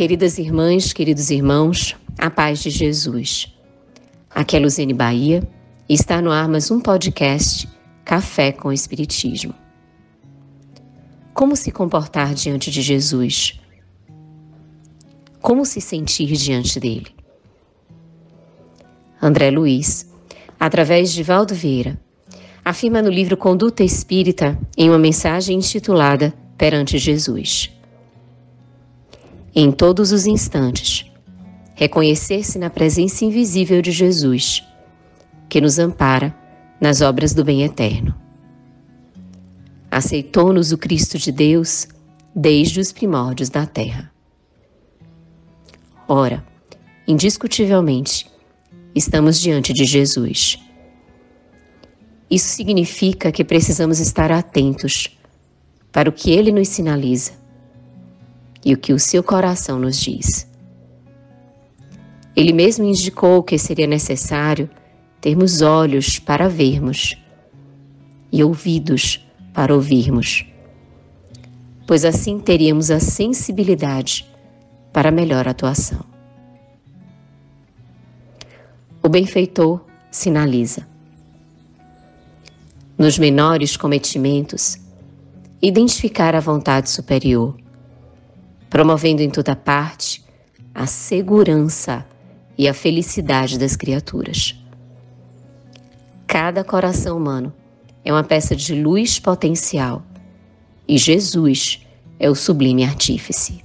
Queridas irmãs, queridos irmãos, a paz de Jesus. Aqui é Luzene Bahia e está no ar mais um podcast Café com Espiritismo. Como se comportar diante de Jesus? Como se sentir diante dele? André Luiz, através de Valdo Vieira, afirma no livro Conduta Espírita em uma mensagem intitulada Perante Jesus em todos os instantes, reconhecer-se na presença invisível de Jesus, que nos ampara nas obras do bem eterno. Aceitou-nos o Cristo de Deus desde os primórdios da terra. Ora, indiscutivelmente, estamos diante de Jesus. Isso significa que precisamos estar atentos para o que ele nos sinaliza e o que o seu coração nos diz. Ele mesmo indicou que seria necessário termos olhos para vermos e ouvidos para ouvirmos, pois assim teríamos a sensibilidade para melhor atuação. O benfeitor sinaliza. Nos menores cometimentos, identificar a vontade superior promovendo em toda parte a segurança e a felicidade das criaturas. Cada coração humano é uma peça de luz potencial e Jesus é o sublime artífice.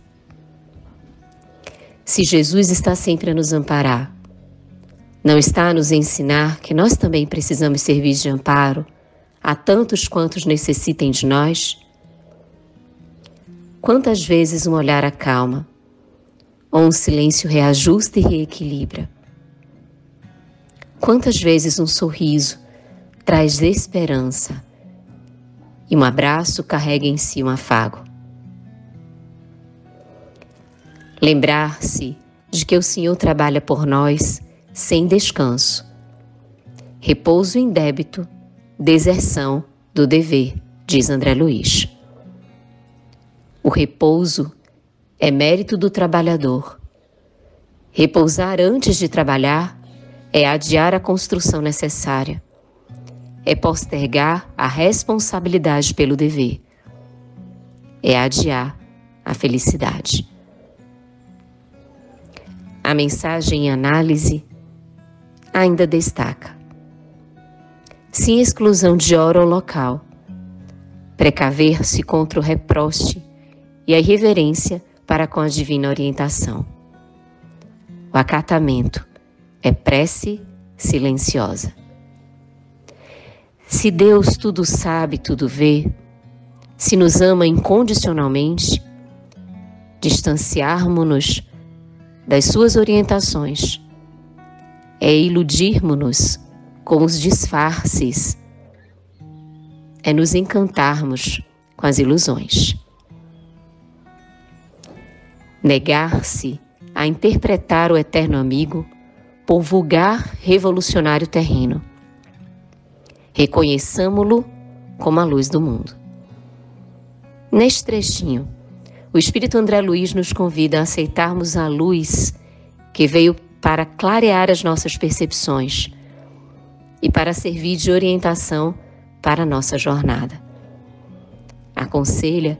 Se Jesus está sempre a nos amparar, não está a nos ensinar que nós também precisamos servir de amparo a tantos quantos necessitem de nós? Quantas vezes um olhar acalma, ou um silêncio reajusta e reequilibra? Quantas vezes um sorriso traz esperança e um abraço carrega em si um afago? Lembrar-se de que o Senhor trabalha por nós sem descanso, repouso em débito, deserção do dever, diz André Luiz. O repouso é mérito do trabalhador. Repousar antes de trabalhar é adiar a construção necessária. É postergar a responsabilidade pelo dever. É adiar a felicidade. A mensagem em análise ainda destaca: sem exclusão de hora ou local, precaver-se contra o reproche e a irreverência para com a divina orientação. O acatamento é prece silenciosa. Se Deus tudo sabe, tudo vê, se nos ama incondicionalmente, distanciarmos-nos das suas orientações é iludirmos-nos com os disfarces, é nos encantarmos com as ilusões. Negar-se a interpretar o eterno amigo por vulgar revolucionário terreno. Reconheçamo-lo como a luz do mundo. Neste trechinho, o Espírito André Luiz nos convida a aceitarmos a luz que veio para clarear as nossas percepções e para servir de orientação para a nossa jornada. Aconselha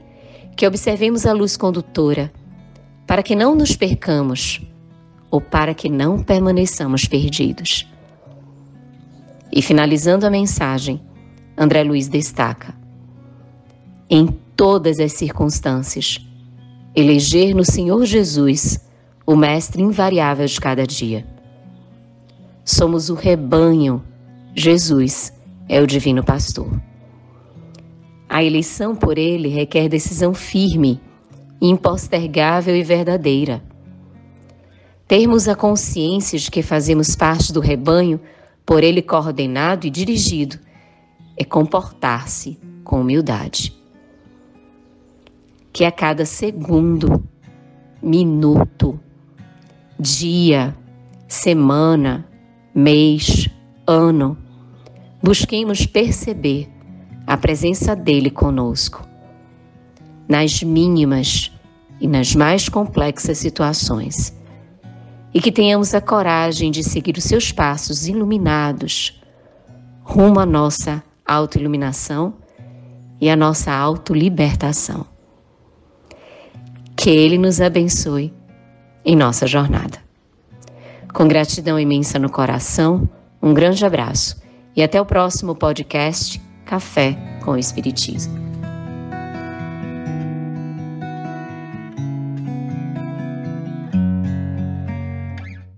que observemos a luz condutora para que não nos percamos ou para que não permaneçamos perdidos. E finalizando a mensagem, André Luiz destaca: em todas as circunstâncias, eleger no Senhor Jesus o Mestre invariável de cada dia. Somos o rebanho, Jesus é o Divino Pastor. A eleição por ele requer decisão firme impostergável e verdadeira. Termos a consciência de que fazemos parte do rebanho por ele coordenado e dirigido é comportar-se com humildade. Que a cada segundo, minuto, dia, semana, mês, ano, busquemos perceber a presença dele conosco nas mínimas, e nas mais complexas situações. E que tenhamos a coragem de seguir os seus passos iluminados rumo à nossa autoiluminação e à nossa autolibertação. Que Ele nos abençoe em nossa jornada. Com gratidão imensa no coração, um grande abraço e até o próximo podcast Café com o Espiritismo.